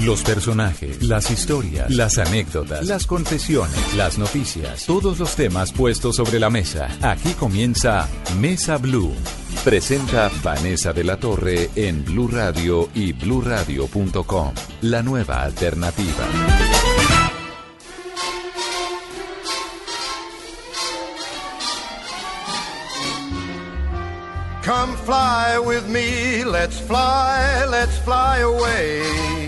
Los personajes, las historias, las anécdotas, las confesiones, las noticias, todos los temas puestos sobre la mesa. Aquí comienza Mesa Blue. Presenta Vanessa de la Torre en Blue Radio y bluradio.com. La nueva alternativa. Come fly with me, let's fly, let's fly away.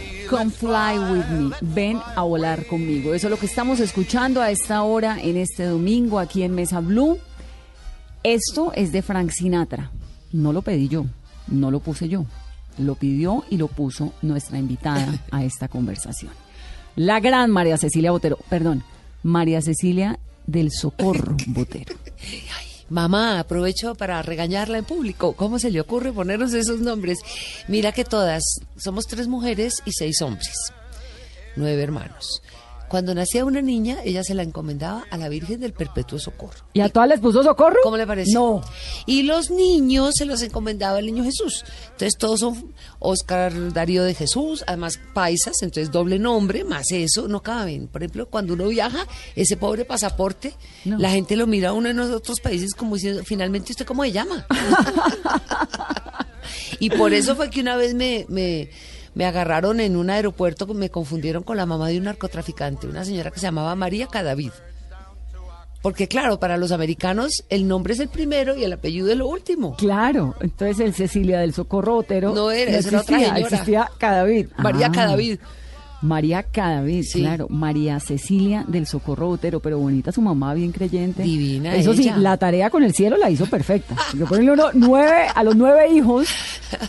Come fly with me. Ven a volar conmigo. Eso es lo que estamos escuchando a esta hora en este domingo aquí en Mesa Blue. Esto es de Frank Sinatra. No lo pedí yo, no lo puse yo. Lo pidió y lo puso nuestra invitada a esta conversación. La gran María Cecilia Botero, perdón, María Cecilia del Socorro Botero. Mamá, aprovecho para regañarla en público. ¿Cómo se le ocurre ponernos esos nombres? Mira que todas somos tres mujeres y seis hombres, nueve hermanos. Cuando nacía una niña, ella se la encomendaba a la Virgen del Perpetuo Socorro. ¿Y a todas les puso socorro? ¿Cómo le parece? No. Y los niños se los encomendaba al niño Jesús. Entonces todos son Oscar Darío de Jesús, además paisas, entonces doble nombre, más eso, no caben. Por ejemplo, cuando uno viaja, ese pobre pasaporte, No. la gente lo mira a uno en los otros países como diciendo, finalmente, ¿usted cómo se llama? y por eso fue que una vez me, me, me agarraron en un aeropuerto, me confundieron con la mamá de un narcotraficante, una señora que se llamaba María Cadavid. Porque claro, para los americanos el nombre es el primero y el apellido es lo último. Claro, entonces el Cecilia del Socorro Botero No era, esa era otra señora. existía Cadavid. María Ah. Cadavid. María Sí. claro. María Cecilia del Socorro Botero, pero bonita su mamá, bien creyente. Divina Eso ella. sí, la tarea con el cielo la hizo perfecta. Porque ponerle uno nueve, a los nueve hijos,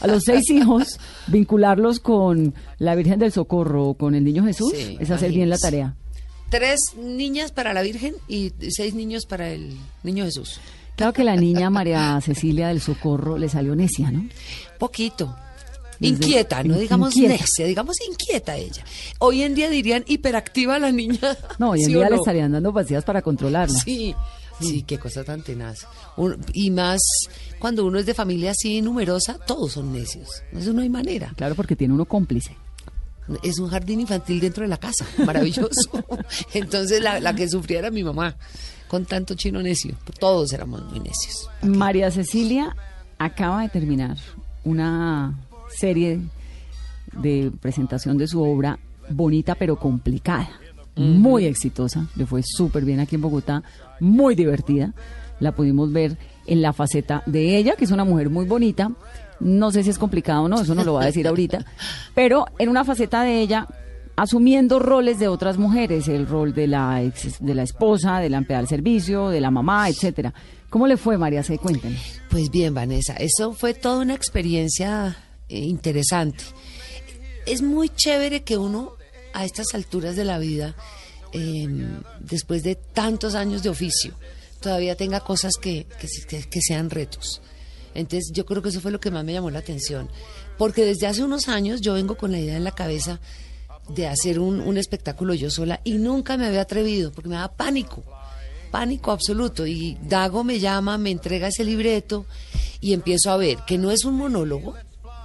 a los seis hijos, vincularlos con la Virgen del Socorro o con el Niño Jesús, Sí, es hacer bien la tarea. Tres niñas para la Virgen y seis niños para el niño Jesús. Claro que la niña María Cecilia del Socorro le salió necia, ¿no? Poquito. Inquieta, no digamos inquieta. necia, digamos inquieta ella. Hoy en día dirían hiperactiva la niña. No, hoy en ¿Sí o día le no? estarían dando pastillas para controlarla. Sí, sí, qué cosa tan tenaz. Un- y más cuando uno es de familia así numerosa, todos son necios. Eso no hay manera. Claro, porque tiene uno cómplice. Es un jardín infantil dentro de la casa, maravilloso. Entonces la, la que sufría era mi mamá, con tanto chino necio. Todos éramos muy necios. María Cecilia acaba de terminar una serie de presentación de su obra bonita pero complicada, muy exitosa, le fue súper bien aquí en Bogotá, muy divertida. La pudimos ver en la faceta de ella, que es una mujer muy bonita. No sé si es complicado o no, eso no lo va a decir ahorita, pero en una faceta de ella asumiendo roles de otras mujeres, el rol de la ex- de la esposa, de la empleada al servicio, de la mamá, etcétera. ¿Cómo le fue, María C? Cuéntenos. Pues bien, Vanessa, eso fue toda una experiencia interesante. Es muy chévere que uno a estas alturas de la vida, eh, después de tantos años de oficio, todavía tenga cosas que, que- que sean retos. Entonces yo creo que eso fue lo que más me llamó la atención. Porque desde hace unos años yo vengo con la idea en la cabeza de hacer un, un espectáculo yo sola y nunca me había atrevido porque me daba pánico pánico absoluto. Y Dago me llama, me entrega ese libreto y empiezo a ver que no es un monólogo,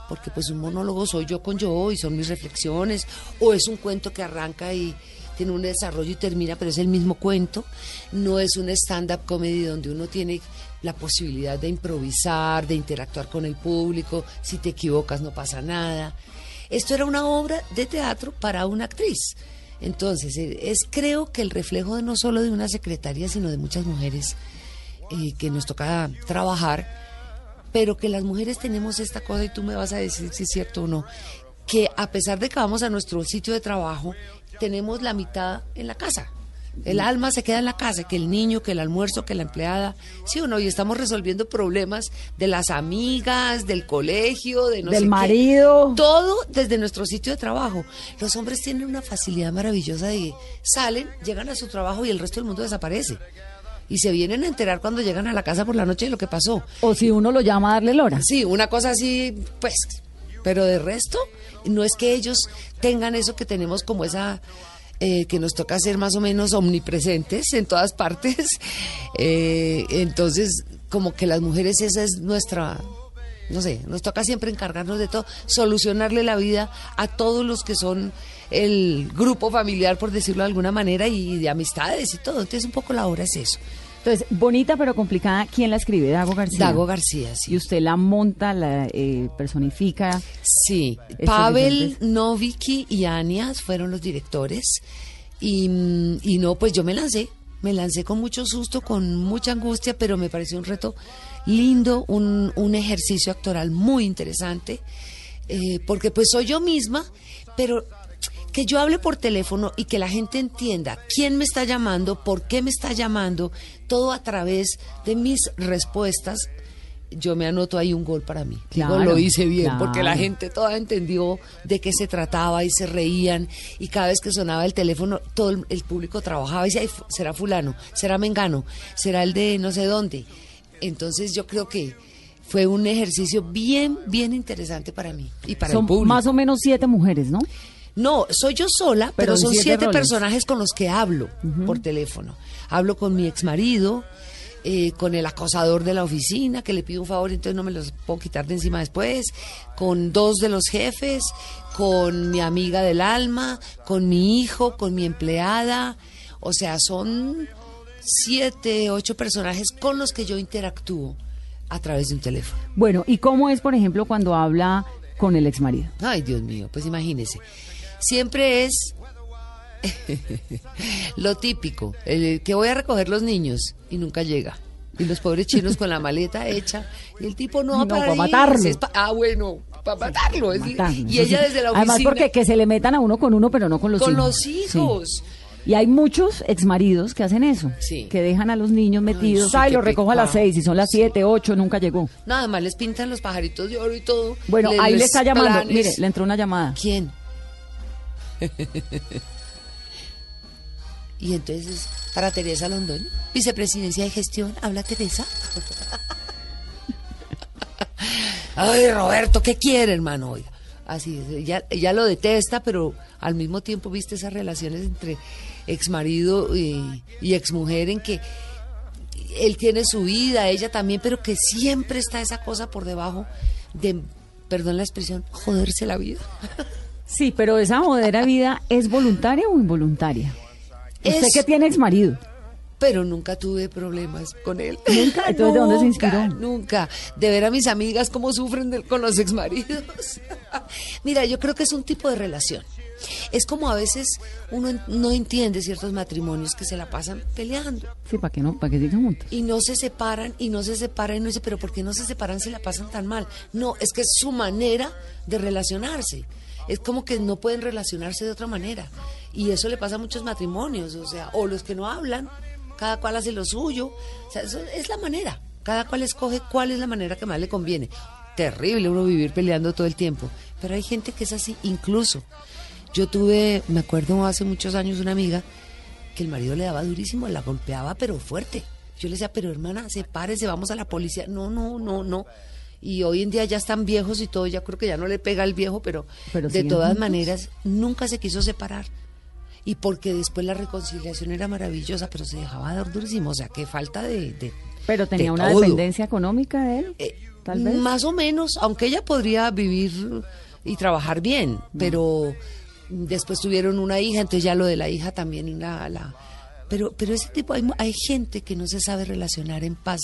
porque pues un monólogo soy yo con yo y son mis reflexiones, o es un cuento que arranca y tiene un desarrollo y termina, pero es el mismo cuento. No es un stand-up comedy donde uno tiene la posibilidad de improvisar, de interactuar con el público, si te equivocas no pasa nada. Esto era una obra de teatro para una actriz. Entonces, eh, es creo que el reflejo de no solo de una secretaria, sino de muchas mujeres eh, que nos toca trabajar, pero que las mujeres tenemos esta cosa, y tú me vas a decir si es cierto o no, que a pesar de que vamos a nuestro sitio de trabajo, tenemos la mitad en la casa. El alma se queda en la casa, que el niño, que el almuerzo, que la empleada, sí o no, y estamos resolviendo problemas de las amigas, del colegio, de no Del sé qué. marido. Todo desde nuestro sitio de trabajo. Los hombres tienen una facilidad maravillosa de salen, llegan a su trabajo y el resto del mundo desaparece. Y se vienen a enterar cuando llegan a la casa por la noche de lo que pasó. O si uno lo llama a darle lora. Sí, una cosa así, pues, pero de resto, no es que ellos tengan eso que tenemos como esa, eh, que nos toca ser más o menos omnipresentes en todas partes. Eh, entonces, como que las mujeres, esa es nuestra, no sé, nos toca siempre encargarnos de todo, solucionarle la vida a todos los que son el grupo familiar, por decirlo de alguna manera, y de amistades y todo. Entonces, un poco la obra es eso. Entonces, bonita pero complicada, ¿quién la escribe? Dago García. Dago García, sí. Y usted la monta, la eh, personifica. Sí, Pavel, Noviki y Anias fueron los directores. Y, mm, y no, pues yo me lancé, me lancé con mucho susto, con mucha angustia, pero me pareció un reto lindo, un, un ejercicio actoral muy interesante, eh, porque pues soy yo misma, pero que yo hable por teléfono y que la gente entienda quién me está llamando, por qué me está llamando, todo a través de mis respuestas. Yo me anoto ahí un gol para mí. Digo, Claro, lo hice bien, porque la gente toda entendió de qué se trataba y se reían. Y cada vez que sonaba el teléfono, todo el, el público trabajaba y decía, "Ay, fu- será fulano, será mengano, será el de no sé dónde. Entonces yo creo que fue un ejercicio bien, bien interesante para mí y para Son el público. más o menos siete mujeres, ¿no? No, soy yo sola, Pero son siete personajes con los que hablo por teléfono. Hablo con mi ex marido, con el acosador de la oficina, que le pido un favor, entonces no me los puedo quitar de encima después, con dos de los jefes, con mi amiga del alma, con mi hijo, con mi empleada. O sea, son siete, ocho personajes con los que yo interactúo a través de un teléfono. Bueno, ¿y cómo es, por ejemplo, cuando habla con el ex marido? Ay, Dios mío, pues imagínese. Siempre es lo típico, el que voy a recoger los niños y nunca llega. Y los pobres chinos con la maleta hecha y el tipo no va No, para matarlo. pa- ah, bueno, para matarlo. Matarlo. y ella desde la oficina Además, porque que se le metan a uno con uno, pero no con los con hijos. los hijos. Sí. Y hay muchos exmaridos que hacen eso, Sí. que dejan a los niños metidos. sí, Ay, lo recojo a las seis y son las siete, ocho, nunca llegó. Nada más les pintan los pajaritos de oro y todo. Bueno, ahí le les está llamando. planes. Mire, le entró una llamada. ¿Quién? y entonces, para Teresa Londoño, vicepresidencia de gestión, habla Teresa. Ay, Roberto, ¿qué quiere, hermano? Oiga, así es, ella, ella lo detesta, pero al mismo tiempo viste esas relaciones entre exmarido y, y exmujer en que él tiene su vida, ella también, pero que siempre está esa cosa por debajo de, perdón la expresión, joderse la vida. Sí, pero esa jodera vida es voluntaria o involuntaria. Usted Es- que tiene ex marido. pero nunca tuve problemas con él. ¿Nunca? Entonces, ¿de dónde se inspiró? Nunca. De ver a mis amigas cómo sufren con los exmaridos. Mira, yo creo que es un tipo de relación. Es como a veces uno no entiende ciertos matrimonios que se la pasan peleando Sí, para que no, para que sigan juntos. y no se separan y no se separan y no dice, pero ¿por qué no se separan si la pasan tan mal? No, es que es su manera de relacionarse. Es como que no pueden relacionarse de otra manera. Y eso le pasa a muchos matrimonios, o sea, o los que no hablan, cada cual hace lo suyo. O sea, eso es la manera. Cada cual escoge cuál es la manera que más le conviene. Terrible uno vivir peleando todo el tiempo. Pero hay gente que es así, incluso. Yo tuve, me acuerdo hace muchos años, una amiga que el marido le daba durísimo, la golpeaba, pero fuerte. Yo le decía, pero hermana, sepárese, vamos a la policía. No, no, no, no. Y hoy en día ya están viejos y todo, ya creo que ya no le pega al viejo, pero, Pero de todas juntos. maneras nunca se quiso separar. Y porque después la reconciliación era maravillosa, pero se dejaba dar durísimo. O sea, qué falta de... de- Pero tenía de una todo. dependencia económica de él, Eh, tal vez. Más o menos, aunque ella podría vivir y trabajar bien, pero después tuvieron una hija, entonces ya lo de la hija también la... la pero, pero ese tipo, hay, hay gente que no se sabe relacionar en paz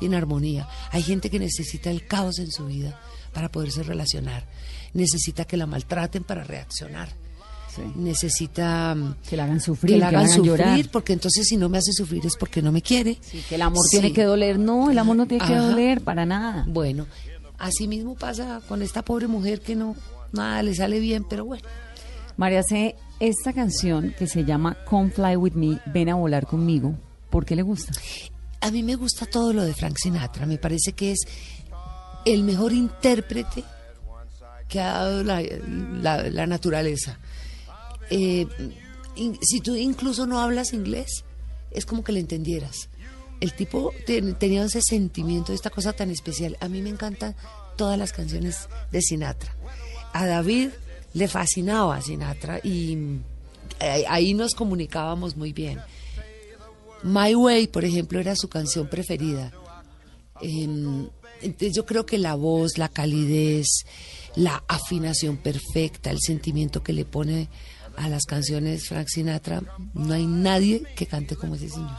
y en armonía. Hay gente que necesita el caos en su vida para poderse relacionar. Necesita que la maltraten para reaccionar. Necesita mm, Que la hagan sufrir, que la hagan sufrir, llorar. porque entonces si no me hace sufrir es porque no me quiere. Sí, que el amor Sí. tiene que doler. No, el amor no tiene que doler para nada. Bueno, así mismo pasa con esta pobre mujer que no, nada le sale bien, pero bueno. María C, esta canción que se llama Come Fly With Me, Ven a volar conmigo, ¿por qué le gusta? A mí me gusta todo lo de Frank Sinatra, me parece que es el mejor intérprete que ha dado la, naturaleza. Eh, si tú incluso no hablas inglés, es como que le entendieras. El tipo ten- tenía ese sentimiento, esta cosa tan especial. A mí me encantan todas las canciones de Sinatra. A David le fascinaba Sinatra y eh, ahí nos comunicábamos muy bien. My Way, por ejemplo, era su canción preferida. Em, entonces yo creo que la voz, la calidez, la afinación perfecta, el sentimiento que le pone a las canciones Frank Sinatra, no hay nadie que cante como ese señor.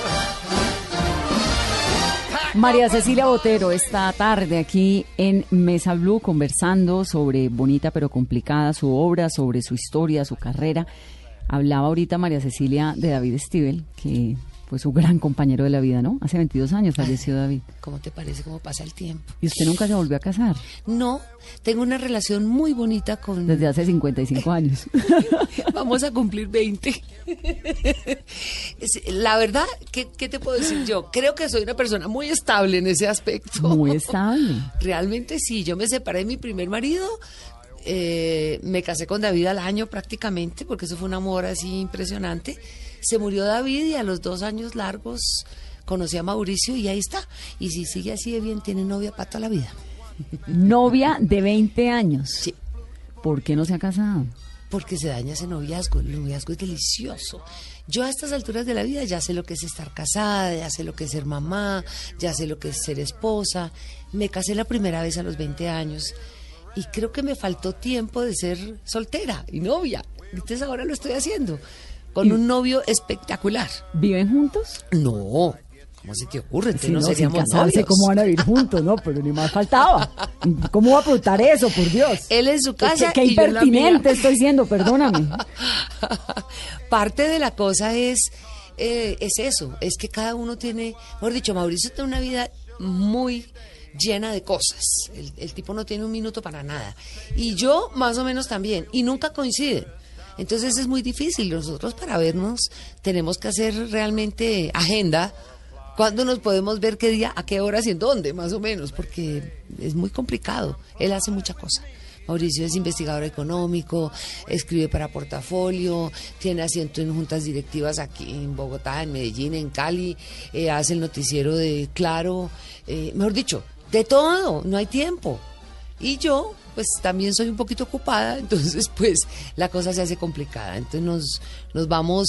María Cecilia Botero esta tarde aquí en Mesa Blue conversando sobre bonita pero complicada su obra, sobre su historia, su carrera. Hablaba ahorita María Cecilia de David Stivel, que fue su gran compañero de la vida, ¿no? Hace 22 años falleció David. ¿Cómo te parece cómo pasa el tiempo? Y usted nunca se volvió a casar No, tengo una relación muy bonita con... desde hace 55 años. Vamos a cumplir 20. Es- La verdad, ¿qué, qué te puedo decir yo? Creo que soy una persona muy estable en ese aspecto. Muy estable. Realmente sí, yo me separé de mi primer marido, eh, me casé con David al año prácticamente, porque eso fue un amor así impresionante. Se murió David y a los dos años largos conocí a Mauricio y ahí está. Y si sigue así de bien, tiene novia para toda la vida. Novia de 20 años. Sí. ¿Por qué no se ha casado? porque se daña ese noviazgo. El noviazgo es delicioso. Yo a estas alturas de la vida ya sé lo que es estar casada, ya sé lo que es ser mamá, ya sé lo que es ser esposa. Me casé la primera vez a los 20 años y creo que me faltó tiempo de ser soltera y novia. Entonces ahora lo estoy haciendo con Y- un novio espectacular. ¿Viven juntos? No, ¿cómo se te ocurre? Si no, no, sin seríamos casarse, novios. ¿cómo van a vivir juntos? No, pero ni más faltaba. ¿Cómo va a preguntar eso, por Dios? Él en su casa Qué, qué y impertinente estoy siendo, perdóname. Parte de la cosa es, eh, es eso, es que cada uno tiene, mejor dicho, Mauricio tiene una vida muy llena de cosas. El, el tipo no tiene un minuto para nada. Y yo más o menos también. Y nunca coinciden. Entonces es muy difícil. Nosotros para vernos tenemos que hacer realmente agenda ¿Cuándo nos podemos ver qué día, a qué horas y en dónde, más o menos? Porque es muy complicado. Él hace mucha cosa. Mauricio es investigador económico, escribe para portafolio, tiene asiento en juntas directivas aquí en Bogotá, en Medellín, en Cali, eh, hace el noticiero de Claro, eh, mejor dicho, de todo, no hay tiempo. Y yo, pues también soy un poquito ocupada, entonces pues la cosa se hace complicada. Entonces nos, nos vamos,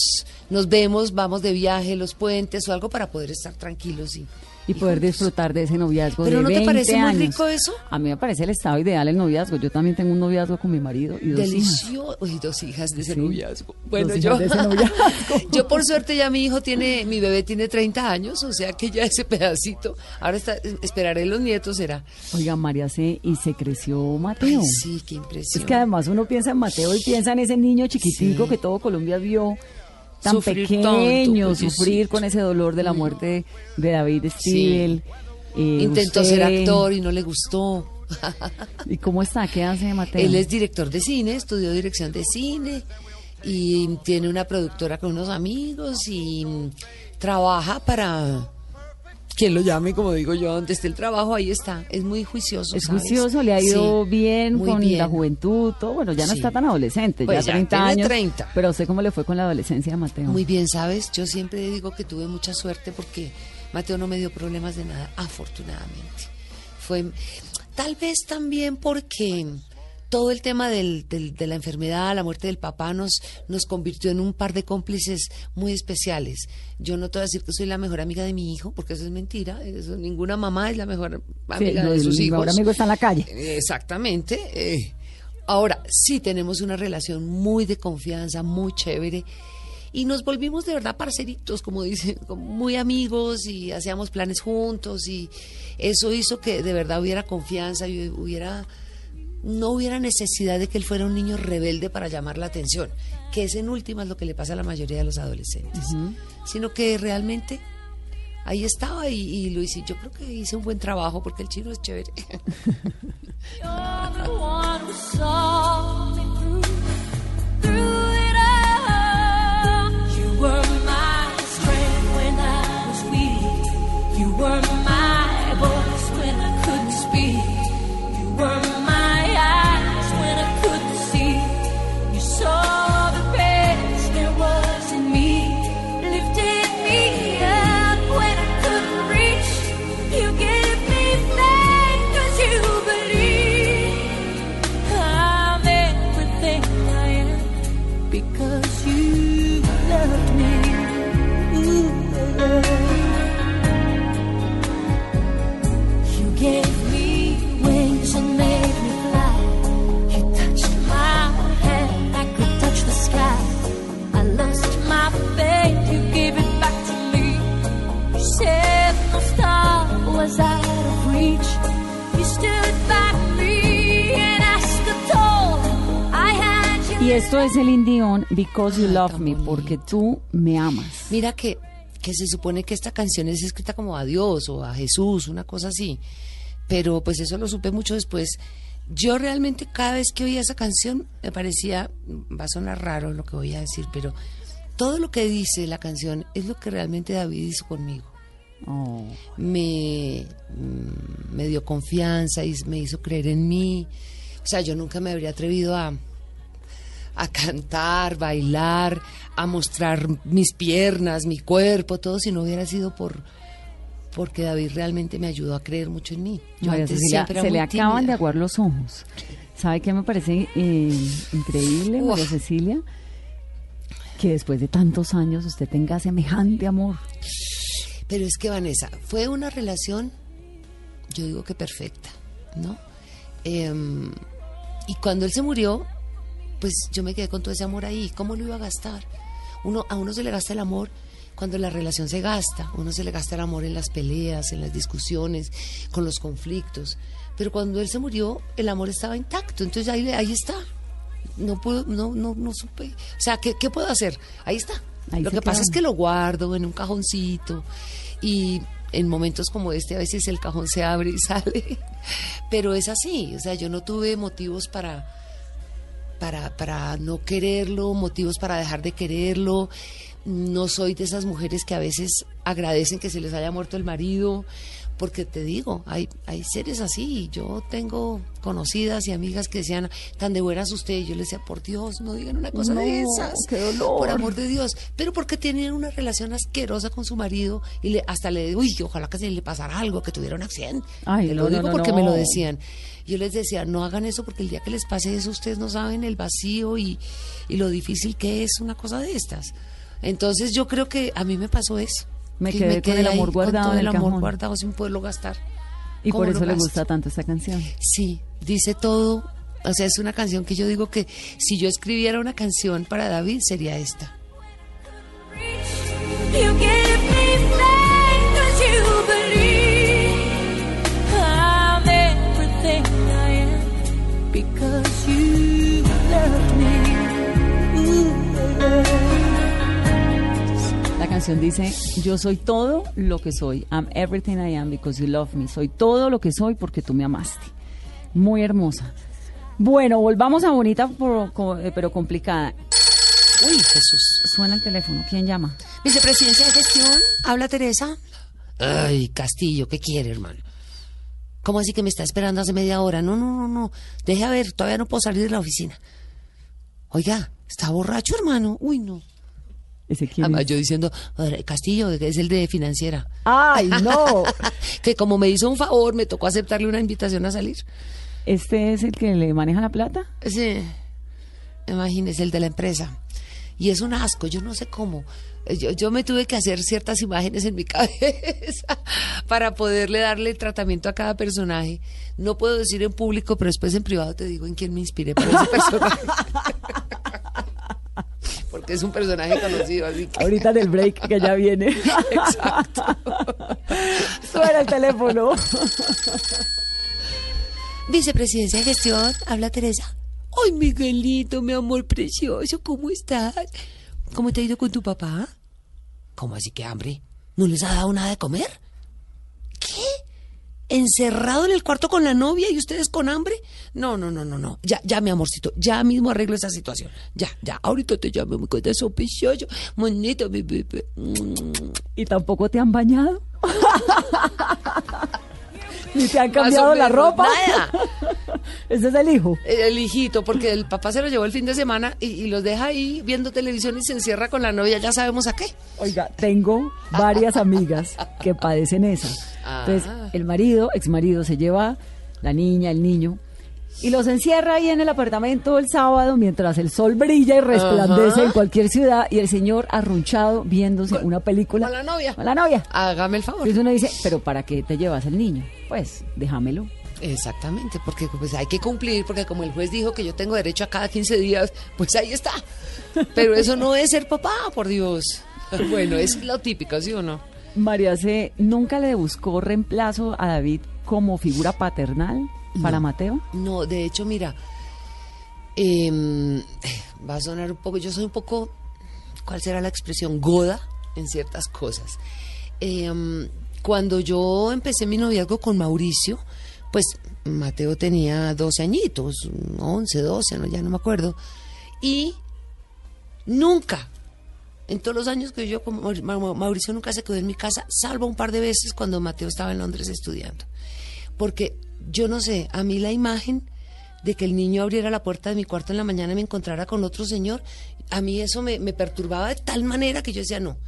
nos vemos, vamos de viaje, los puentes o algo para poder estar tranquilos y, y poder disfrutar de ese noviazgo ¿Pero de no te 20 parece muy años. rico eso? A mí me parece el estado ideal el noviazgo. Yo también tengo un noviazgo con mi marido y dos hijas. Delicioso. Uy, dos hijas de ese Sí. noviazgo. Bueno, Dos yo, hijas de ese noviazgo. yo por suerte ya mi hijo tiene, mi bebé tiene 30 años, o sea que ya ese pedacito, ahora está, esperaré los nietos, será. Oiga, María C. y se creció Mateo. Ay, sí, qué impresión. Es que además uno piensa en Mateo y piensa en ese niño chiquitico Sí. que todo Colombia vio tan Sufrir pequeño, tanto, sufrir con ese dolor de la muerte de David Stiebel. Eh, Intentó ser actor y no le gustó. ¿Y cómo está? ¿Qué hace Mateo? Él es director de cine, estudió dirección de cine y tiene una productora con unos amigos y mm, trabaja para quien lo llame, como digo yo, donde esté el trabajo, ahí está. Es muy juicioso. Es ¿sabes? juicioso, le ha ido Sí, bien con bien. la juventud, todo. Bueno, ya no Sí. está tan adolescente, Pues ya ya 30 tiene años. 30. Pero ¿usted cómo le fue con la adolescencia de Mateo? Muy bien, ¿sabes? Yo siempre digo que tuve mucha suerte porque Mateo no me dio problemas de nada, afortunadamente. Fue tal vez también porque todo el tema del- del- de la enfermedad, la muerte del papá nos, nos convirtió en un par de cómplices muy especiales. Yo no te voy a decir que soy la mejor amiga de mi hijo, porque eso es mentira. Eso, ninguna mamá es la mejor amiga de sus el hijos. mejor amigo está en la calle. Exactamente. eh. Ahora, sí tenemos una relación muy de confianza, muy chévere. Y nos volvimos de verdad parceritos, como dicen, muy amigos y hacíamos planes juntos. Y eso hizo que de verdad hubiera confianza y hubiera. No hubiera necesidad de que él fuera un niño rebelde para llamar la atención, que es en últimas lo que le pasa a la mayoría de los adolescentes. Sino que realmente ahí estaba y, y lo hice. Yo creo que hice un buen trabajo porque el chino es chévere. You're the one el Dion, Because You Ay, Love Me, bonito. porque tú me amas. Mira que, que se supone que esta canción es escrita como a Dios o a Jesús, una cosa así. Pero pues eso lo supe mucho después. Yo realmente cada vez que oía esa canción me parecía, va a sonar raro lo que voy a decir, pero todo lo que dice la canción es lo que realmente David hizo conmigo. Oh. me, mm, me dio confianza y me hizo creer en mí. O sea, yo nunca me habría atrevido a, a cantar, bailar, a mostrar mis piernas, mi cuerpo, todo si no hubiera sido por porque David realmente me ayudó a creer mucho en mí. Yo María antes Cecilia, siempre era se le acaban de aguar los ojos. ¿Sabe qué me parece eh, increíble, María Uf. Cecilia? Que después de tantos años usted tenga semejante amor. Pero es que Vanessa, fue una relación, yo digo que perfecta, ¿no? Em, y cuando él se murió, pues yo me quedé con todo ese amor ahí. ¿Cómo lo iba a gastar? Uno, a uno se le gasta el amor cuando la relación se gasta. Uno se le gasta el amor en las peleas, en las discusiones, con los conflictos. Pero cuando él se murió, el amor estaba intacto. Entonces ahí, ahí está. No puedo, no, no, no supe. O sea, ¿qué, qué puedo hacer? Ahí está. Ahí lo que pasa es que lo guardo en un cajoncito y en momentos como este a veces el cajón se abre y sale, pero es así, o sea, yo no tuve motivos para para para no quererlo, motivos para dejar de quererlo, no soy de esas mujeres que a veces agradecen que se les haya muerto el marido, porque te digo, hay, hay seres así. Yo tengo conocidas y amigas que decían, tan de buenas usted. Y yo les decía, por Dios, no digan una cosa de esas. qué dolor. Por amor de Dios. Pero porque tenían una relación asquerosa con su marido y le, hasta le digo, uy, ojalá que se le pasara algo, que tuviera un accidente. Ay, Te no, lo no, digo no, porque me lo decían. Yo les decía, no hagan eso porque el día que les pase eso, ustedes no saben el vacío y, y lo difícil que es una cosa de estas. Entonces yo creo que a mí me pasó eso. Me que quedé con el ahí amor guardado con todo en el el amor cajón. guardado sin poderlo gastar. Y ¿Cómo por eso le gusta tanto esta canción. Sí, dice todo. O sea, es una canción que yo digo que si yo escribiera una canción para David sería esta. You canción dice, yo soy todo lo que soy. I'm everything I am because you love me. Soy todo lo que soy porque tú me amaste. Muy hermosa. Bueno, volvamos a bonita eh, pero complicada. Uy, Jesús. Suena el teléfono. ¿Quién llama? Vicepresidencia de gestión, habla Teresa. Ay, Castillo, ¿qué quiere, hermano? ¿Cómo así que me está esperando hace media hora? No, no, no, no. Deje a ver, todavía no puedo salir de la oficina. Oiga, ¿está borracho, hermano? Uy, no. Ese quién es? yo diciendo, "Ay, Castillo, que es el de financiera. ¡Ay, no! que como me hizo un favor, me tocó aceptarle una invitación a salir. ¿Este es el que le maneja la plata? Sí, imagínese, el de la empresa. Y es un asco, yo no sé cómo. Eh, Yo, yo me tuve que hacer ciertas imágenes en mi cabeza para poderle darle tratamiento a cada personaje. No puedo decir en público, pero después en privado te digo en quién me inspiré para ese personaje. Porque es un personaje conocido, así que... Ahorita del break que ya viene. Exacto. Suena el teléfono. Vicepresidencia de gestión, habla Teresa. Ay, Miguelito, mi amor precioso, ¿cómo estás? ¿Cómo te ha ido con tu papá? ¿Cómo así que hambre? ¿No les ha dado nada de comer? ¿Qué? ¿Encerrado en el cuarto con la novia y ustedes con hambre? No, no, no, no, no. Ya, ya, mi amorcito, ya mismo arreglo esa situación. Ya, ya, ahorita te llamo, mi corazón precioso, monito, mi bebé. ¿Y tampoco te han bañado? ¿Ni te han cambiado la ropa? Nada. Ese es el hijo. El hijito, porque el papá se lo llevó el fin de semana y, y los deja ahí viendo televisión y se encierra con la novia, ya sabemos a qué. Oiga, tengo varias amigas que padecen esa. Entonces, Ah. el marido, ex marido, se lleva la niña, el niño, y los encierra ahí en el apartamento el sábado mientras el sol brilla y resplandece Ajá. en cualquier ciudad y el señor arrunchado viéndose una película. con la novia. Con la novia. Hágame el favor. Entonces uno dice, pero ¿para qué te llevas el niño? Pues, déjamelo. Exactamente, porque pues hay que cumplir, porque como el juez dijo que yo tengo derecho a cada 15 días, pues ahí está. Pero eso no es ser papá, por Dios. Bueno, es lo típico, ¿sí o no? María C. nunca le buscó reemplazo a David como figura paternal para Mateo. No, de hecho, mira, em, va a sonar un poco, yo soy un poco, ¿cuál será la expresión? Goda en ciertas cosas. Em, cuando yo empecé mi noviazgo con Mauricio, pues Mateo tenía 12 añitos, 11, 12, no, ya no me acuerdo, y nunca, en todos los años que yo Mau- Mauricio nunca se quedó en mi casa, salvo un par de veces cuando Mateo estaba en Londres estudiando. Porque yo no sé, a mí la imagen de que el niño abriera la puerta de mi cuarto en la mañana y me encontrara con otro señor, a mí eso me, me perturbaba de tal manera que yo decía no.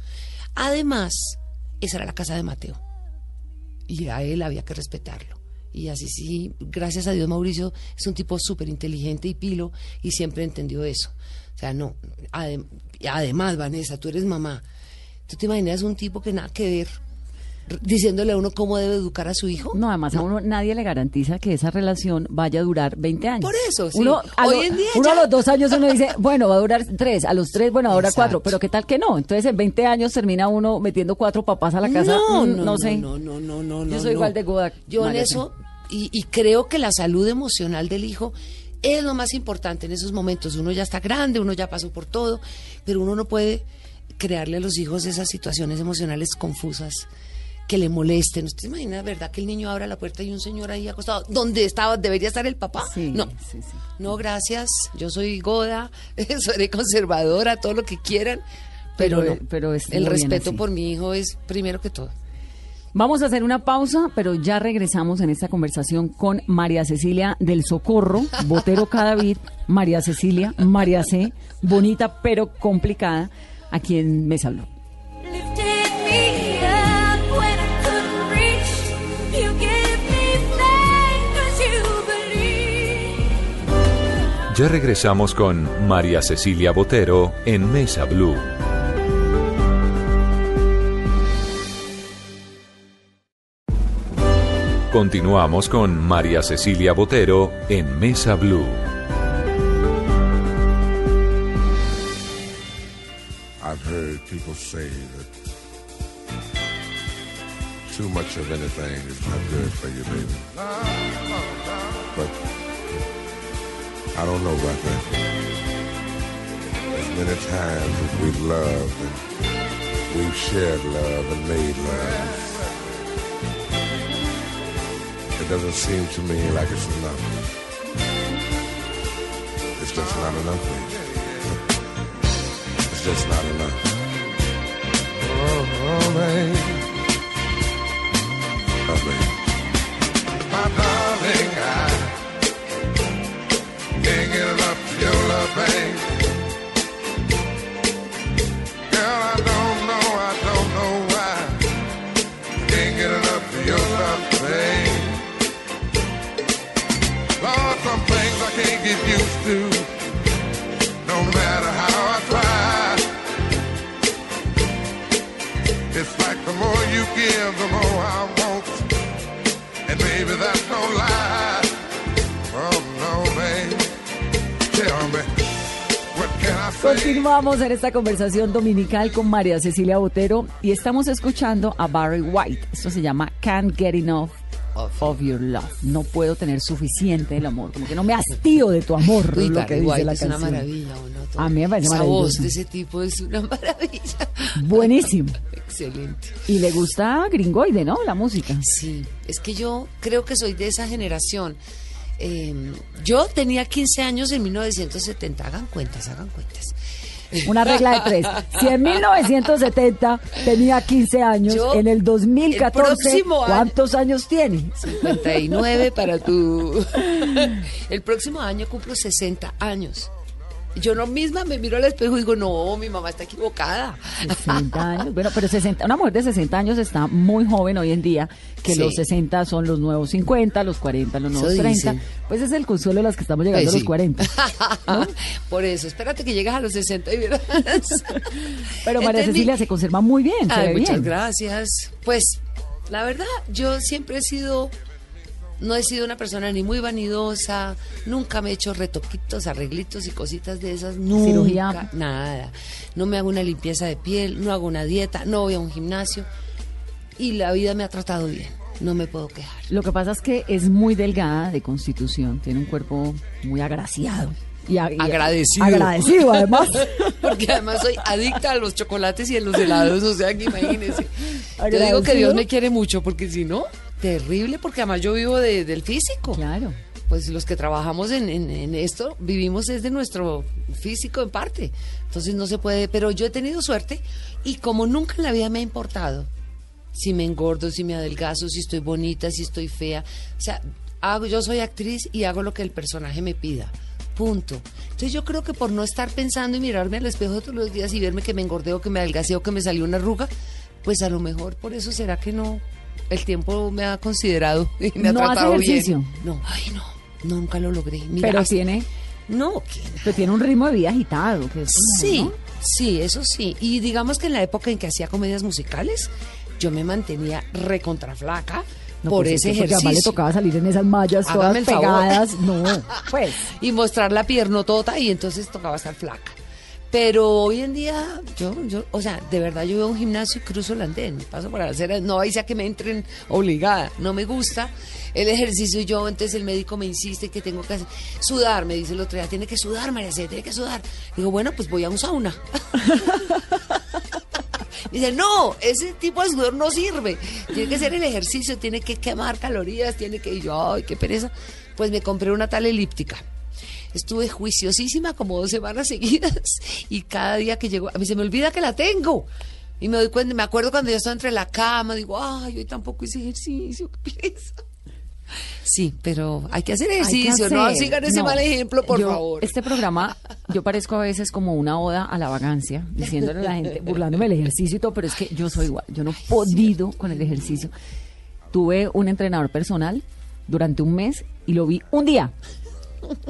Además, esa era la casa de Mateo. Y a él había que respetarlo. Y así sí, gracias a Dios Mauricio es un tipo súper inteligente y pilo y siempre entendió eso. O sea, no. adem- además, Vanessa, tú eres mamá. ¿Tú te imaginas un tipo que nada que ver diciéndole a uno cómo debe educar a su hijo? No, además a uno nadie le garantiza que esa relación vaya a durar 20 años. Por eso, sí. Uno, a, Hoy lo- en día uno ya- a los dos años uno dice, bueno, va a durar tres, a los tres, bueno, va a durar Exacto. cuatro, pero ¿qué tal que no? Entonces en 20 años termina uno metiendo cuatro papás a la casa. No, Mm, no, no, sé. no, no, no, no, Yo soy igual de goda. Yo en eso, y, y creo que la salud emocional del hijo es lo más importante en esos momentos. Uno ya está grande, uno ya pasó por todo, pero uno no puede crearle a los hijos esas situaciones emocionales confusas que le molesten. ¿Usted imagina, verdad, que el niño abra la puerta y un señor ahí acostado? ¿Dónde estaba? ¿Debería estar el papá? Sí, no. sí, sí. No, gracias. Yo soy goda, seré conservadora, todo lo que quieran, pero, Pero- no. pero es el respeto por mi hijo es primero que todo. Vamos a hacer una pausa, pero ya regresamos en esta conversación con María Cecilia del Socorro, Botero Cadavid, María Cecilia, María C, bonita pero complicada, a quien me habló. Ya regresamos con María Cecilia Botero en Mesa Blue. Continuamos con María Cecilia Botero en Mesa Blue. Baby. I don't know about that. As many times as we've loved and we've shared love and made love, it doesn't seem to me like it's enough. It's just not enough. It's just not enough. Oh, oh, baby. Oh, baby. My It's like the more you give, the more I. And that's no lie. Oh? Continuamos en esta conversación dominical con María Cecilia Botero y estamos escuchando a Barry White. Esto se llama Can't Get Enough of Your Love. No puedo tener suficiente del amor, como que no me hastío de tu amor. Uy, lo que dice la es una canción. maravilla, ¿o no? Todo. A mí me parece Esa voz de ese tipo es una maravilla. Buenísimo. Excelente. Y le gusta gringoide, ¿no? La música. Sí, es que yo creo que soy de esa generación. Eh, yo tenía 15 años en 1970. Hagan cuentas, hagan cuentas. Una regla de tres. Si en 1970 tenía 15 años, Yo, en el 2014, el año- ¿cuántos años tiene? 59 para tu... El próximo año cumplo 60 años. Yo no misma me miro al espejo y digo, no, mi mamá está equivocada. 60 años. Bueno, pero 60, una mujer de 60 años está muy joven hoy en día, que Sí. los 60 son los nuevos 50, los 40 los nuevos Eso 30. dicen. Pues es el consuelo de las que estamos llegando Pues a los sí. 40. Por eso, espérate que llegues a los 60 y verás. Pero María Entendí. Cecilia se conserva muy bien, se Ay, ve muchas bien. gracias. Pues, la verdad, yo siempre he sido, no he sido una persona ni muy vanidosa, nunca me he hecho retoquitos, arreglitos y cositas de esas, nunca, Cirugía. nada. No me hago una limpieza de piel, no hago una dieta, no voy a un gimnasio y la vida me ha tratado bien, no me puedo quejar. Lo que pasa es que es muy delgada de constitución, tiene un cuerpo muy agraciado. Y, Agradecido. Agradecido, además. Porque además soy adicta a los chocolates y a los helados, o sea que imagínense. Yo digo que. Dios me quiere mucho, porque si no, terrible, porque además yo vivo de- del físico. Claro. Pues los que trabajamos en, en- en esto, vivimos desde nuestro físico en parte. Entonces no se puede, pero yo he tenido suerte y como nunca en la vida me ha importado si me engordo, si me adelgazo, si estoy bonita, si estoy fea. O sea, hago, yo soy actriz y hago lo que el personaje me pida. Punto. Entonces yo creo que por no estar pensando y mirarme al espejo todos los días y verme que me engordé o que me adelgacé o que me salió una arruga, pues a lo mejor por eso será que no, el tiempo me ha considerado y me ha ¿No hace tratado ejercicio? bien. No, ay no, nunca lo logré. Mira, pero tiene, No, que pero tiene un ritmo de vida agitado. Que es Sí, ¿no? sí, eso sí. Y digamos que en la época en que hacía comedias musicales, yo me mantenía recontraflaca No, por pues es ese que porque además le ejercicio. tocaba salir en esas mallas todas Hágame pegadas. No, pues. Y mostrar la piernotota y entonces tocaba estar flaca. Pero hoy en día, yo, yo, o sea, de verdad yo veo un gimnasio y cruzo el andén, paso por la acera, no ahí sea que me entren obligada, no me gusta el ejercicio y yo, entonces el médico me insiste que tengo que sudar, me dice el otro día, tiene que sudar, María C, tiene que sudar. Digo, bueno, pues voy a un sauna. Dice, no, ese tipo de sudor no sirve. Tiene que ser el ejercicio, tiene que quemar calorías, tiene que. Y yo, ay, qué pereza. Pues me compré una tal elíptica. Estuve juiciosísima como dos semanas seguidas y cada día que llego, a mí se me olvida que la tengo. Y me doy cuenta, me acuerdo cuando yo estaba entre la cama, digo, ay, hoy tampoco hice ejercicio, qué pereza. Sí, pero hay que hacer Hay que ejercicio, no hacer. sigan ese No, mal ejemplo, por yo- favor. Este programa, yo parezco a veces como una oda a la vagancia, diciéndole a la gente, burlándome del ejercicio y todo, pero es que yo soy igual, yo no he podido con el ejercicio. Tuve un entrenador personal durante un mes y lo vi un día.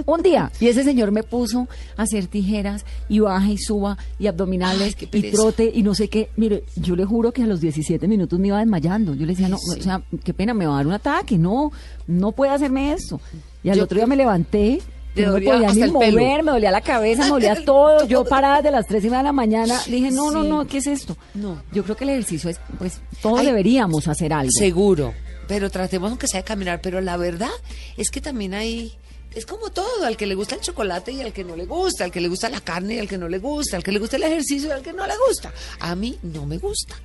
Un día. Y ese señor me puso a hacer tijeras y baja y suba y abdominales Ay, y trote y no sé qué. Mire, yo le juro que a los 17 minutos me iba desmayando. Yo le decía, no, o sea, qué pena, me va a dar un ataque. No, no puede hacerme esto. Y al Yo otro día me levanté. No me podía ni pelo. mover, me dolía la cabeza, me dolía todo. Yo parada de las 3 y media de la mañana, dije, no, no, no, ¿qué es esto? No. Yo creo que el ejercicio es, pues, todos Ay, deberíamos hacer algo. Seguro, pero tratemos aunque sea de caminar, pero la verdad es que también hay es como todo, al que le gusta el chocolate y al que no le gusta, al que le gusta la carne y al que no le gusta, al que le gusta el ejercicio y al que no le gusta. A mí no me gusta.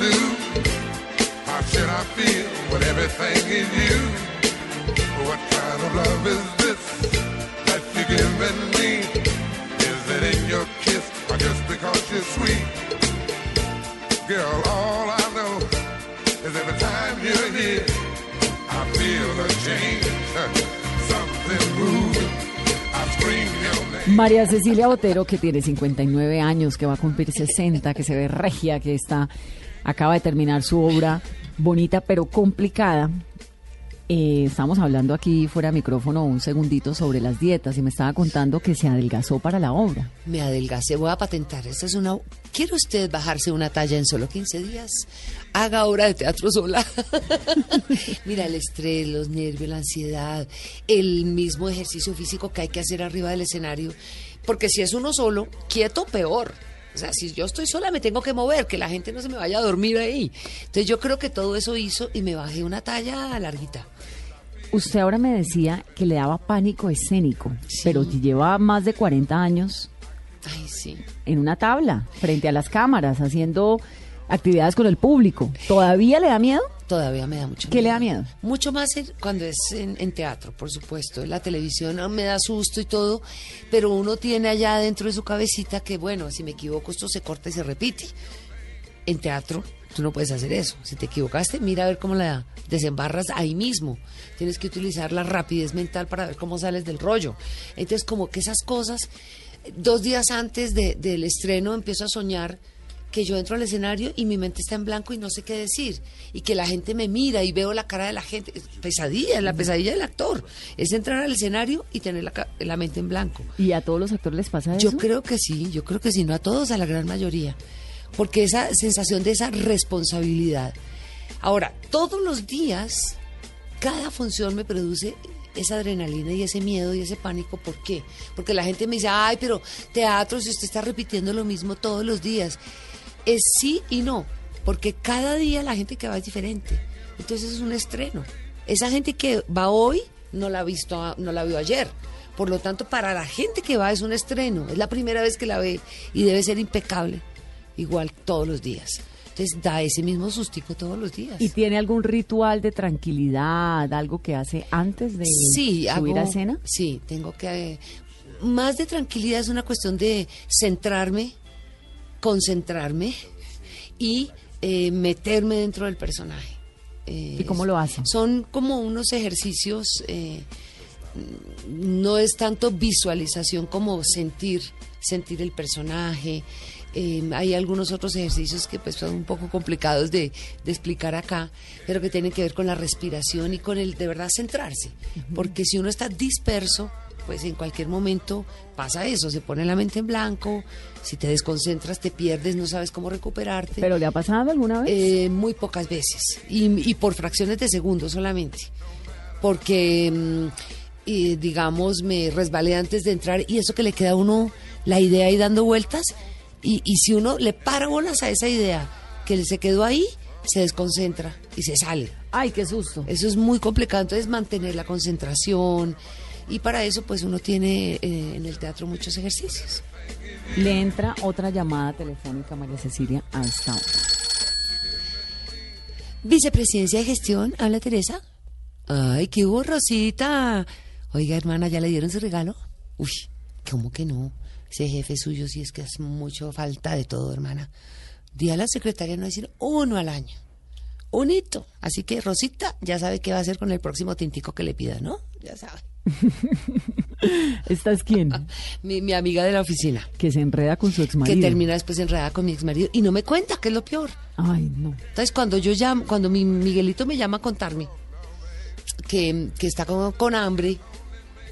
Do? How should I feel when everything is you? What kind of love is this that you're giving me? Is it in your kiss or just because you're sweet? Girl, all I know is every time you're here, I feel a change, María Cecilia Botero, que tiene 59 años, que va a cumplir 60, que se ve regia, que está acaba de terminar su obra bonita pero complicada. Eh, estamos hablando aquí fuera de micrófono un segundito sobre las dietas y me estaba contando que se adelgazó para la obra. Me adelgacé, voy a patentar. Esta es una. ¿Quiere usted bajarse una talla en solo 15 días? Haga obra de teatro sola. Mira, el estrés, los nervios, la ansiedad, el mismo ejercicio físico que hay que hacer arriba del escenario. Porque si es uno solo, quieto, peor. O sea, si yo estoy sola, me tengo que mover, que la gente no se me vaya a dormir ahí. Entonces, yo creo que todo eso hizo y me bajé una talla larguita. Usted ahora me decía que le daba pánico escénico, pero lleva más de 40 años Ay, sí. en una tabla, frente a las cámaras, haciendo actividades con el público. ¿Todavía le da miedo? Todavía me da mucho ¿Qué le da miedo? Mucho más en- cuando es en, en teatro, por supuesto. En la televisión ah, me da susto y todo, pero uno tiene allá dentro de su cabecita que, bueno, si me equivoco, esto se corta y se repite. En teatro, tú no puedes hacer eso. Si te equivocaste, mira a ver cómo la desembarras ahí mismo. Tienes que utilizar la rapidez mental para ver cómo sales del rollo. Entonces, como que esas cosas, dos días antes de- del estreno empiezo a soñar que yo entro al escenario y mi mente está en blanco y no sé qué decir. Y que la gente me mira y veo la cara de la gente. Es Pesadilla, la pesadilla del actor. Es entrar al escenario y tener la, la mente en blanco. ¿Y a todos los actores les pasa eso? Yo creo que sí, yo creo que sí, no a todos, a la gran mayoría. Porque esa sensación de esa responsabilidad. Ahora, todos los días, cada función me produce esa adrenalina y ese miedo y ese pánico. ¿Por qué? Porque la gente me dice, ay, pero teatro, si usted está repitiendo lo mismo todos los días. Es sí y no, porque cada día la gente que va es diferente. Entonces es un estreno. Esa gente que va hoy no la ha visto, no la vio ayer. Por lo tanto, para la gente que va es un estreno. Es la primera vez que la ve y debe ser impecable, igual todos los días. Entonces da ese mismo sustico todos los días. ¿Y tiene algún ritual de tranquilidad, algo que hace antes de sí, subir hago- a escena? Sí, tengo que... Más de tranquilidad es una cuestión de centrarme, concentrarme y eh, meterme dentro del personaje. Eh, ¿Y cómo lo hace? Son como unos ejercicios, eh, no es tanto visualización como sentir, sentir el personaje. Eh, hay algunos otros ejercicios que pues son un poco complicados de, de explicar acá, pero que tienen que ver con la respiración y con el de verdad centrarse. Porque si uno está disperso, pues en cualquier momento pasa eso, se pone la mente en blanco, si te desconcentras te pierdes, no sabes cómo recuperarte. ¿Pero le ha pasado alguna vez? Eh, muy pocas veces y, y por fracciones de segundos solamente. Porque, mm, digamos, me resbalé antes de entrar y eso que le queda a uno la idea ahí dando vueltas. Y, y si uno le para bolas a esa idea que se quedó ahí, se desconcentra y se sale. Ay, qué susto. Eso es muy complicado, entonces mantener la concentración y para eso pues uno tiene eh, en el teatro muchos ejercicios. Le entra otra llamada telefónica a María Cecilia a esta hora. Vicepresidencia de Gestión, habla Teresa. Ay, qué hubo, Rosita. Oiga, hermana, ¿ya le dieron su regalo? Uy, ¿cómo que no? Ese jefe suyo sí es que es mucho falta de todo, hermana. Día a la secretaria no decir uno al año. Un hito. Así que Rosita ya sabe qué va a hacer con el próximo tintico que le pida, ¿no? Ya sabe. ¿Esta es quién? Mi, mi amiga de la oficina. Que se enreda con su ex Que termina después enredada con mi ex marido y no me cuenta, que es lo peor. Ay, no. Entonces, cuando yo llamo, cuando mi Miguelito me llama a contarme que, que está con, con hambre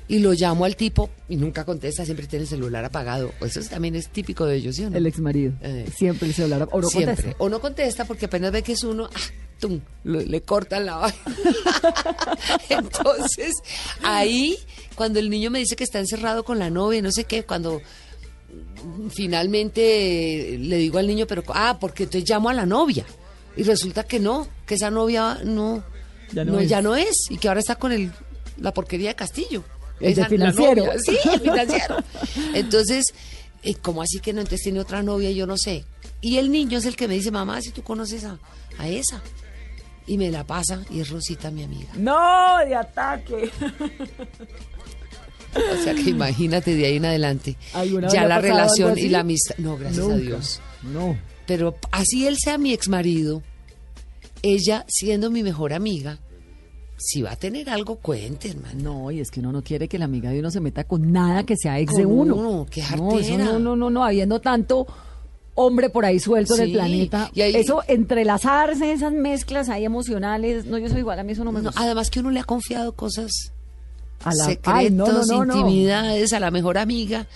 y lo llamo al tipo y nunca contesta, siempre tiene el celular apagado. Eso también es típico de ellos, ¿sí o no? El ex marido. Eh. Siempre el celular. O no Siempre. contesta. O no contesta porque apenas ve que es uno, ah, tum, lo- le cortan la vaina. Entonces, ahí, cuando el niño me dice que está encerrado con la novia, no sé qué, cuando finalmente le digo al niño, pero, ah, porque entonces llamo a la novia. Y resulta que no, que esa novia no, Ya no no, es. ya no es, y que ahora está con el, la porquería de Castillo. El de la financiero. novia. Sí, el financiero. Entonces, eh, ¿cómo así que no? Entonces tiene otra novia, yo no sé. Y el niño es el que me dice, mamá, si tú conoces a, a esa. Y me la pasa, y es Rosita, mi amiga. No, de ataque. O sea que imagínate de ahí en adelante. ¿Alguna vez Ya la relación y la amistad. No, gracias a. Dios. No. Pero así él sea mi ex marido, ella siendo mi mejor amiga, si va a tener algo, cuente, hermano. No, y es que uno no quiere que la amiga de uno se meta con nada que sea ex de uno. uno, qué no, jartera. no, no, no, no, habiendo tanto hombre por ahí suelto en el Sí, planeta. y ahí- Eso, entrelazarse, esas mezclas ahí emocionales. No, yo soy igual, a mí eso no me No, gusta. además que uno le ha confiado cosas A la- secretos, Ay, no, no, no, no. intimidades a la mejor amiga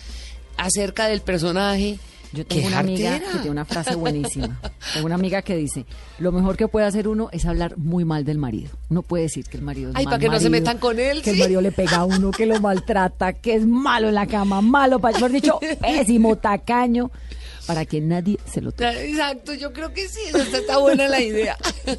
acerca del personaje. Yo tengo ¡Qué una amiga que tiene una frase buenísima. tengo una amiga que dice, lo mejor que puede hacer uno es hablar muy mal del marido. No puede decir que el marido es Ay, mal para que no se metan con él, Que el marido le pega a uno, que lo maltrata, que es malo en la cama, malo, para mejor dicho, pésimo, tacaño, para que nadie se lo toque. Exacto, yo creo que sí, esa está buena la idea.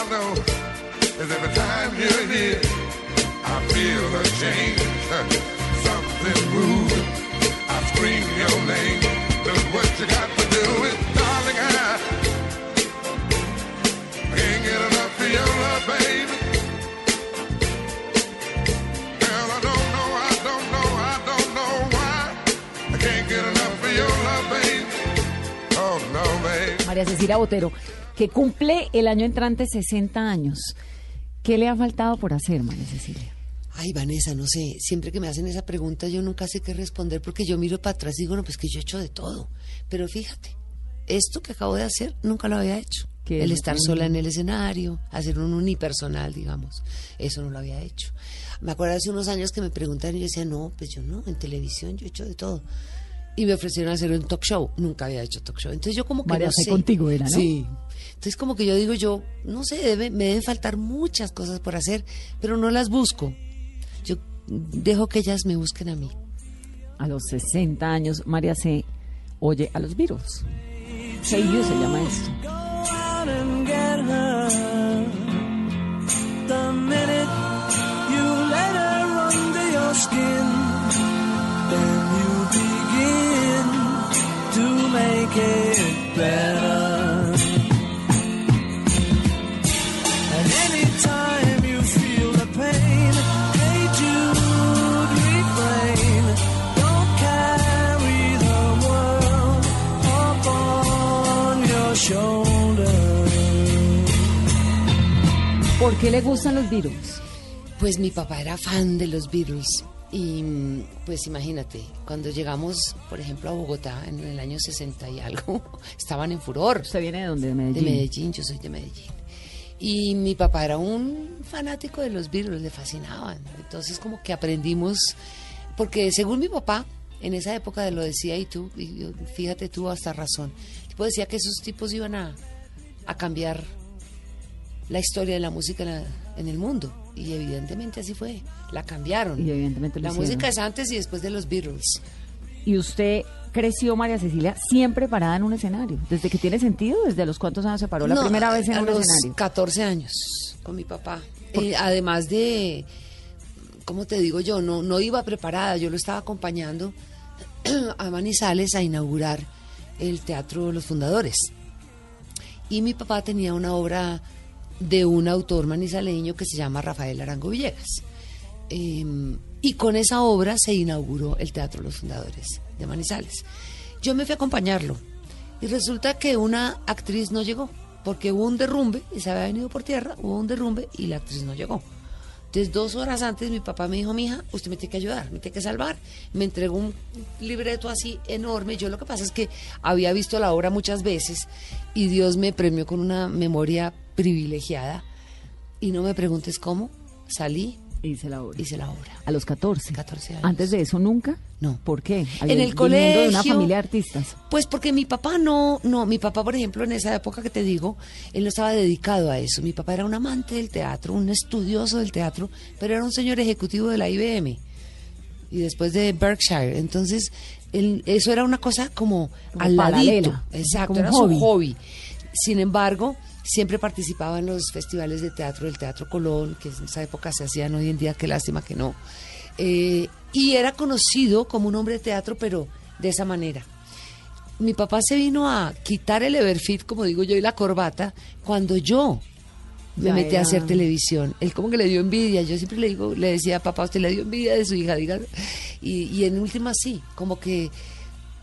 I feel a change. Something. I scream your name. Look what you got to do it, darling. I. María Cecilia Botero, que cumple el año entrante 60 años. ¿Qué le ha faltado por hacer, María Cecilia? Ay, Vanessa, no sé, siempre que me hacen esa pregunta yo nunca sé qué responder porque yo miro para atrás y digo, no, pues que yo he hecho de todo. Pero fíjate, esto que acabo de hacer nunca lo había hecho. ¿Qué El es? estar sola en el escenario, hacer un unipersonal, digamos, eso no lo había hecho. Me acuerdo hace unos años que me preguntaron y yo decía, no, pues yo no, en televisión yo he hecho de todo. Y me ofrecieron hacer un talk show, nunca había hecho talk show. Entonces yo como que María no Sé sé. contigo era, ¿no? Sí. Entonces como que yo digo yo, no sé, debe- me deben faltar muchas cosas por hacer, pero no las busco. Yo dejo que ellas me busquen a mí. A los 60 años, María se oye a los Beatles. Hey You se llama esto. and get her. The minute you let her under your skin, then you begin to make it better. ¿Por qué le gustan los Beatles? Pues mi papá era fan de los Beatles Y mm, pues imagínate, cuando llegamos, por ejemplo, a Bogotá en el año 60 y algo, estaban en furor. ¿Usted viene de dónde? De Medellín. De Medellín, yo soy de Medellín. Y mi papá era un fanático de los Beatles, le fascinaban. Entonces como que aprendimos, porque según mi papá, en esa época de lo decía y tú, y fíjate tú hasta razón, tipo decía que esos tipos iban a, a cambiar la historia de la música en, el mundo. Y evidentemente así fue, la cambiaron. Y evidentemente lo la hicieron. música es antes y después de los Beatles. Y usted creció, María Cecilia, siempre parada en un escenario. ¿Desde que tiene sentido? ¿Desde los cuántos años se paró la No, primera vez en a un los escenario? 14 años con mi papá. Eh, además de, ¿cómo te digo yo? No, no iba preparada, yo lo estaba acompañando a Manizales a inaugurar el Teatro Los Fundadores. Y mi papá tenía una obra de un autor manizaleño que se llama Rafael Arango Villegas. Eh, y con esa obra se inauguró el Teatro Los Fundadores de Manizales. Yo me fui a acompañarlo y resulta que una actriz no llegó porque hubo un derrumbe y se había venido por tierra, hubo un derrumbe y la actriz no llegó. Entonces, dos horas antes, mi papá me dijo, mija, usted me tiene que ayudar, me tiene que salvar. Me entregó un libreto así enorme. Yo lo que pasa es que había visto la obra muchas veces y Dios me premió con una memoria privilegiada. Y no me preguntes cómo, salí, Hice la obra. hice la obra. A los 14. 14 años. ¿Antes de eso nunca? No. ¿Por qué? En el Viniendo de una colegio- familia de artistas. Pues porque mi papá no, no, mi papá, por ejemplo, en esa época que te digo, él no estaba dedicado a eso. Mi papá era un amante del teatro, un estudioso del teatro, pero era un señor ejecutivo de la IBM y después de Berkshire. Entonces, él- eso era una cosa como, Como al ladito. Exacto, como era hobby. su hobby. Sin embargo, siempre participaba en los festivales de teatro del Teatro Colón, que en esa época se hacían hoy en día, qué lástima que no. Eh, y era conocido como un hombre de teatro, pero de esa manera. Mi papá se vino a quitar el Everfit, como digo yo, y la corbata cuando yo me Ya metí a hacer televisión. Él como que le dio envidia. Yo siempre le digo, le decía, papá, usted le dio envidia de su hija, diga. Y, y en última sí, como que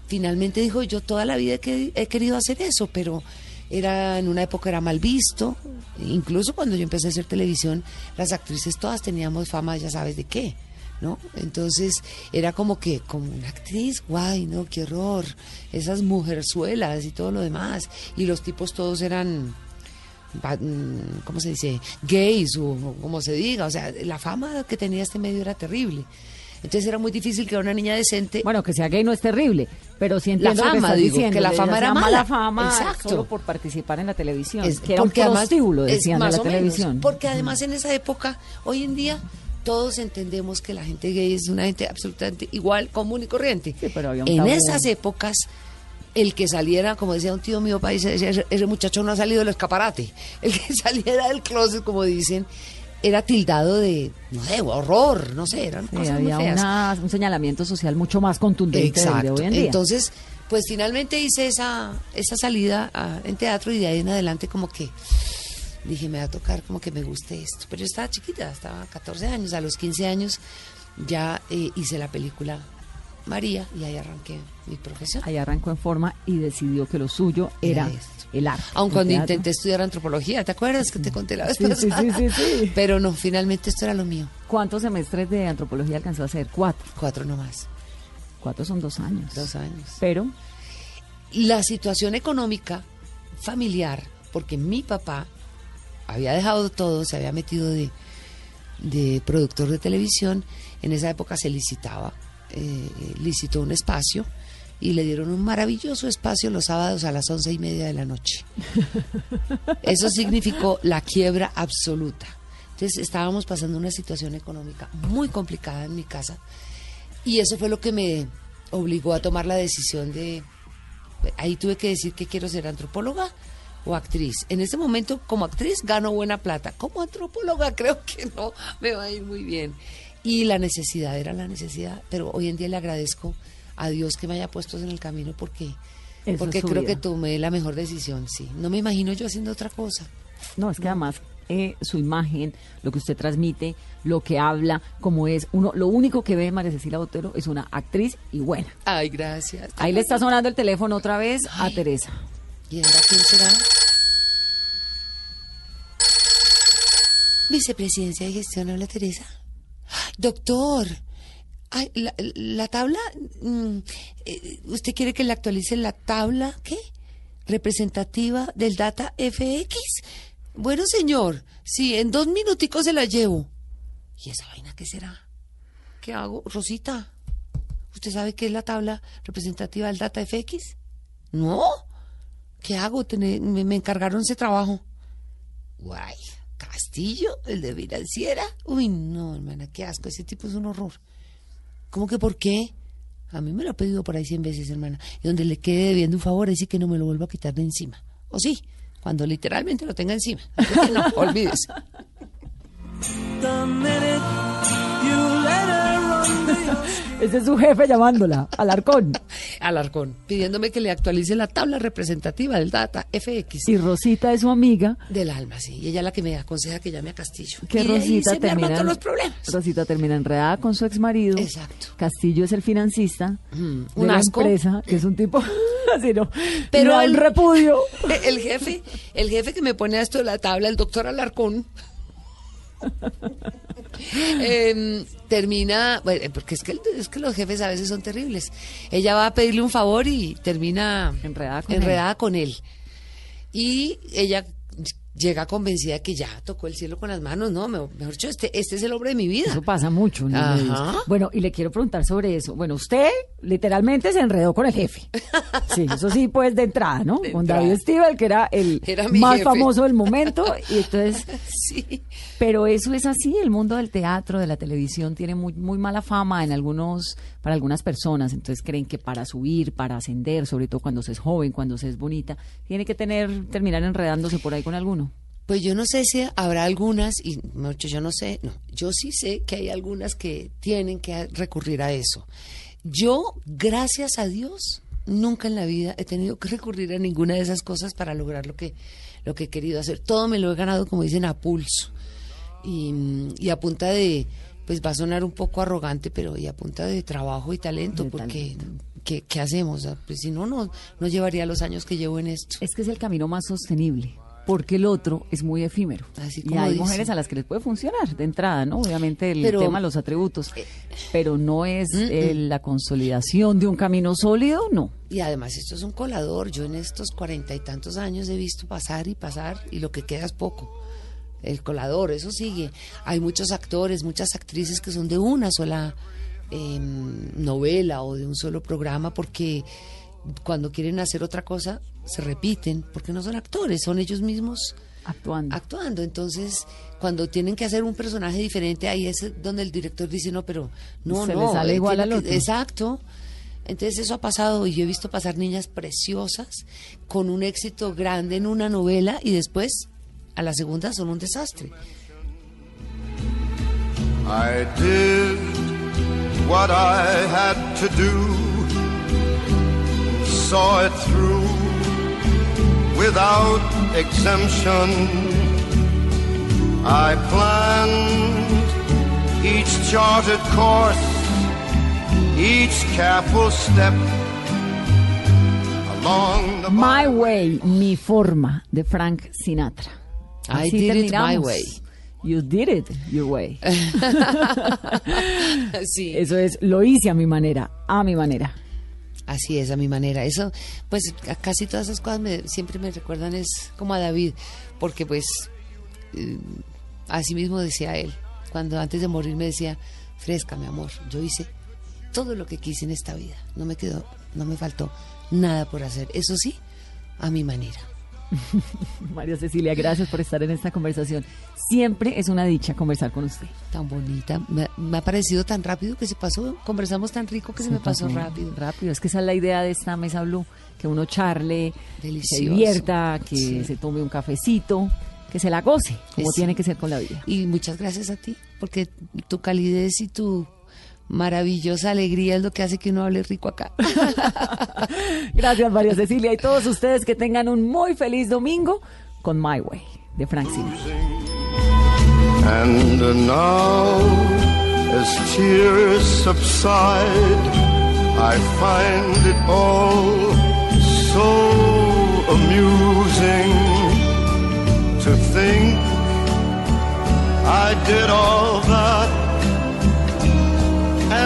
finalmente dijo, yo toda la vida que- he querido hacer eso, pero era en una época era mal visto. Incluso cuando yo empecé a hacer televisión, las actrices todas teníamos fama, ya sabes de qué. ¿No? Entonces era como que, como una actriz, guay, no, qué horror, esas mujerzuelas y todo lo demás. Y los tipos todos eran, mm, ¿cómo se dice? Gays o como se diga. O sea, la fama que tenía este medio era terrible. Entonces era muy difícil que una niña decente. Bueno, que sea gay no es terrible, pero entiendo La fama, digo, diciendo. que la fama era mala. fama Exacto. solo por participar en la televisión. Es- que era un porque además- es decían, de la menos, televisión. porque además en esa época, hoy en día, todos entendemos que la gente gay es una gente absolutamente igual, común y corriente. Sí, pero había un en esas épocas, el que saliera, como decía un tío mío, país, ese muchacho no ha salido del escaparate. El que saliera del closet, como dicen, era tildado de, no sé, horror, no sé, eran Sí, cosas muy había feas. una- un señalamiento social mucho más contundente del de Exacto. hoy en día. Entonces, pues finalmente hice esa, esa salida a- en teatro y de ahí en adelante como que dije, me va a tocar como que me guste esto. Pero yo estaba chiquita, estaba 14 años, a los 15 años ya eh, hice la película María y ahí arranqué mi profesión. Ahí arrancó en forma y decidió que lo suyo era el arte. Aun el cuando teatro. intenté estudiar antropología, ¿te acuerdas que te conté la vez Sí, sí, pasada? sí, sí, sí. Pero no, finalmente esto era lo mío. ¿Cuántos semestres de antropología alcanzó a hacer? Cuatro. Cuatro nomás, Cuatro son dos años. dos años. Pero la situación económica familiar, porque mi papá había dejado todo, se había metido de, de productor de televisión, en esa época se licitaba, eh, licitó un espacio y le dieron un maravilloso espacio los sábados a las once y media de la noche. Eso significó la quiebra absoluta. Entonces estábamos pasando una situación económica muy complicada en mi casa y eso fue lo que me obligó a tomar la decisión de... Ahí tuve que decir que quiero ser antropóloga o actriz. En este momento, como actriz, gano buena plata. Como antropóloga, creo que no me va a ir muy bien. Y la necesidad era la necesidad, pero hoy en día le agradezco a Dios que me haya puesto en el camino porque, Eso porque creo vida. que tomé la mejor decisión, sí. No me imagino yo haciendo otra cosa. No, es que además eh, su imagen, lo que usted transmite, lo que habla, como es, uno, lo único que ve María Cecilia Botero es una actriz y buena. Ay, gracias. Ahí le está sonando el teléfono otra vez a Teresa. ¿Y ahora quién será? Vicepresidencia de gestión, habla Teresa. Doctor, Ay, la, la tabla, mm, eh, ¿usted quiere que le actualice la tabla, qué? Representativa del data FX. Bueno, señor, sí, en dos minuticos se la llevo. ¿Y esa vaina qué será? ¿Qué hago? Rosita, ¿usted sabe qué es la tabla representativa del data FX? No. ¿Qué hago? Me, me encargaron ese trabajo. Guay, Castillo, el de financiera. Uy, no, hermana, qué asco, ese tipo es un horror. ¿Cómo que por qué? A mí me lo ha pedido por ahí cien veces, hermana. Y donde le quede debiendo un favor, así que no me lo vuelvo a quitar de encima. O sí, cuando literalmente lo tenga encima. Así que no. Ese es su jefe llamándola, Alarcón. Alarcón, pidiéndome que le actualice la tabla representativa del data FX. Y Rosita es su amiga, Del alma, sí. Y ella es la que me aconseja que llame a Castillo. que y Rosita se me termina, todos los problemas. Rosita termina enredada con su ex marido. Exacto. Castillo es el financista de un la asco. empresa, que es un tipo así, ¿no? Pero un el- repudio. El jefe, el jefe que me pone a esto de la tabla, el doctor Alarcón, em, termina, bueno, porque es que, es que los jefes a veces son terribles. Ella va a pedirle un favor y termina Enredada con enredada con él. Y ella llega convencida de que ya tocó el cielo con las manos, ¿no? Me- Mejor dicho, este, este es el hombre de mi vida. Eso pasa mucho. Ajá. medios. Bueno, y le quiero preguntar sobre eso. Bueno, usted literalmente se enredó con el jefe. Sí, eso sí, pues de entrada, ¿no? De con entrada. David Stivel, que era el Era más jefe. famoso del momento. Y entonces, Sí. pero eso es así. El mundo del teatro, de la televisión, tiene muy, muy mala fama en algunos, para algunas personas. Entonces creen que para subir, para ascender, sobre todo cuando se es joven, cuando se es bonita, tiene que tener, terminar enredándose por ahí con alguno. Pues yo no sé si habrá algunas, y dicho, yo no sé, no, yo sí sé que hay algunas que tienen que recurrir a eso. Yo, gracias a Dios, nunca en la vida he tenido que recurrir a ninguna de esas cosas para lograr lo que, lo que he querido hacer. Todo me lo he ganado, como dicen, a pulso. Y, y a punta de, pues va a sonar un poco arrogante, pero y a punta de trabajo y talento, De porque ¿qué, qué hacemos? Pues si no, no, no llevaría los años que llevo en esto. Es que es el camino más sostenible, porque el otro es muy efímero. Así y como hay dicen. mujeres a las que les puede funcionar de entrada, ¿no? Obviamente el Pero- tema de los atributos, pero no es eh, la consolidación de un camino sólido, no. Y además esto es un colador. Yo en estos cuarenta y tantos años he visto pasar y pasar y lo que queda es poco. El colador, eso sigue. Hay muchos actores, muchas actrices que son de una sola em, novela o de un solo programa porque cuando quieren hacer otra cosa se repiten porque no son actores, son ellos mismos Actuando. actuando. Entonces, cuando tienen que hacer un personaje diferente, ahí es donde el director dice, no, pero no, Se le no. sale igual al que- otro. Exacto. Entonces eso ha pasado y yo he visto pasar niñas preciosas con un éxito grande en una novela y después a la segunda son un desastre. I did what I had to do, saw it through without exemption. I planned each charted course, each careful step along the My Way, mi forma, de Frank Sinatra. I Así did it my terminamos. way. You did it your way. sí. Eso es, lo hice a mi manera, a mi manera. Así es, a mi manera. Eso, pues casi todas esas cosas me- siempre me recuerdan es como a David, porque pues eh, así mismo decía él, cuando antes de morir me decía, fresca mi amor, yo hice todo lo que quise en esta vida, no me quedó, no me faltó nada por hacer, eso sí, a mi manera. María Cecilia, gracias por estar en esta conversación. Siempre es una dicha conversar con usted. Tan bonita, me, me ha parecido tan rápido que se pasó, conversamos tan rico que se, me pasó rápido. Rápido, es que esa es la idea de esta mesa blue, que uno charle, se divierta, que Sí. se tome un cafecito, que se la goce, como Es- tiene que ser con la vida. Y muchas gracias a ti, porque tu calidez y tu maravillosa alegría es lo que hace que uno hable rico acá. Gracias María Cecilia y todos ustedes que tengan un muy feliz domingo con My Way de Frank Sinatra. And now, as tears subside, I find it all so amusing to think I did all that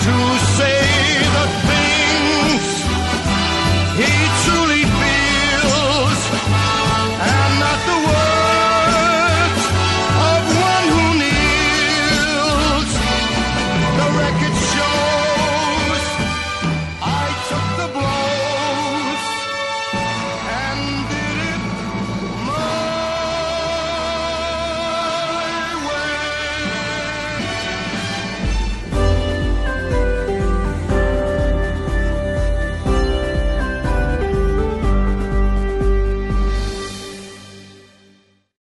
to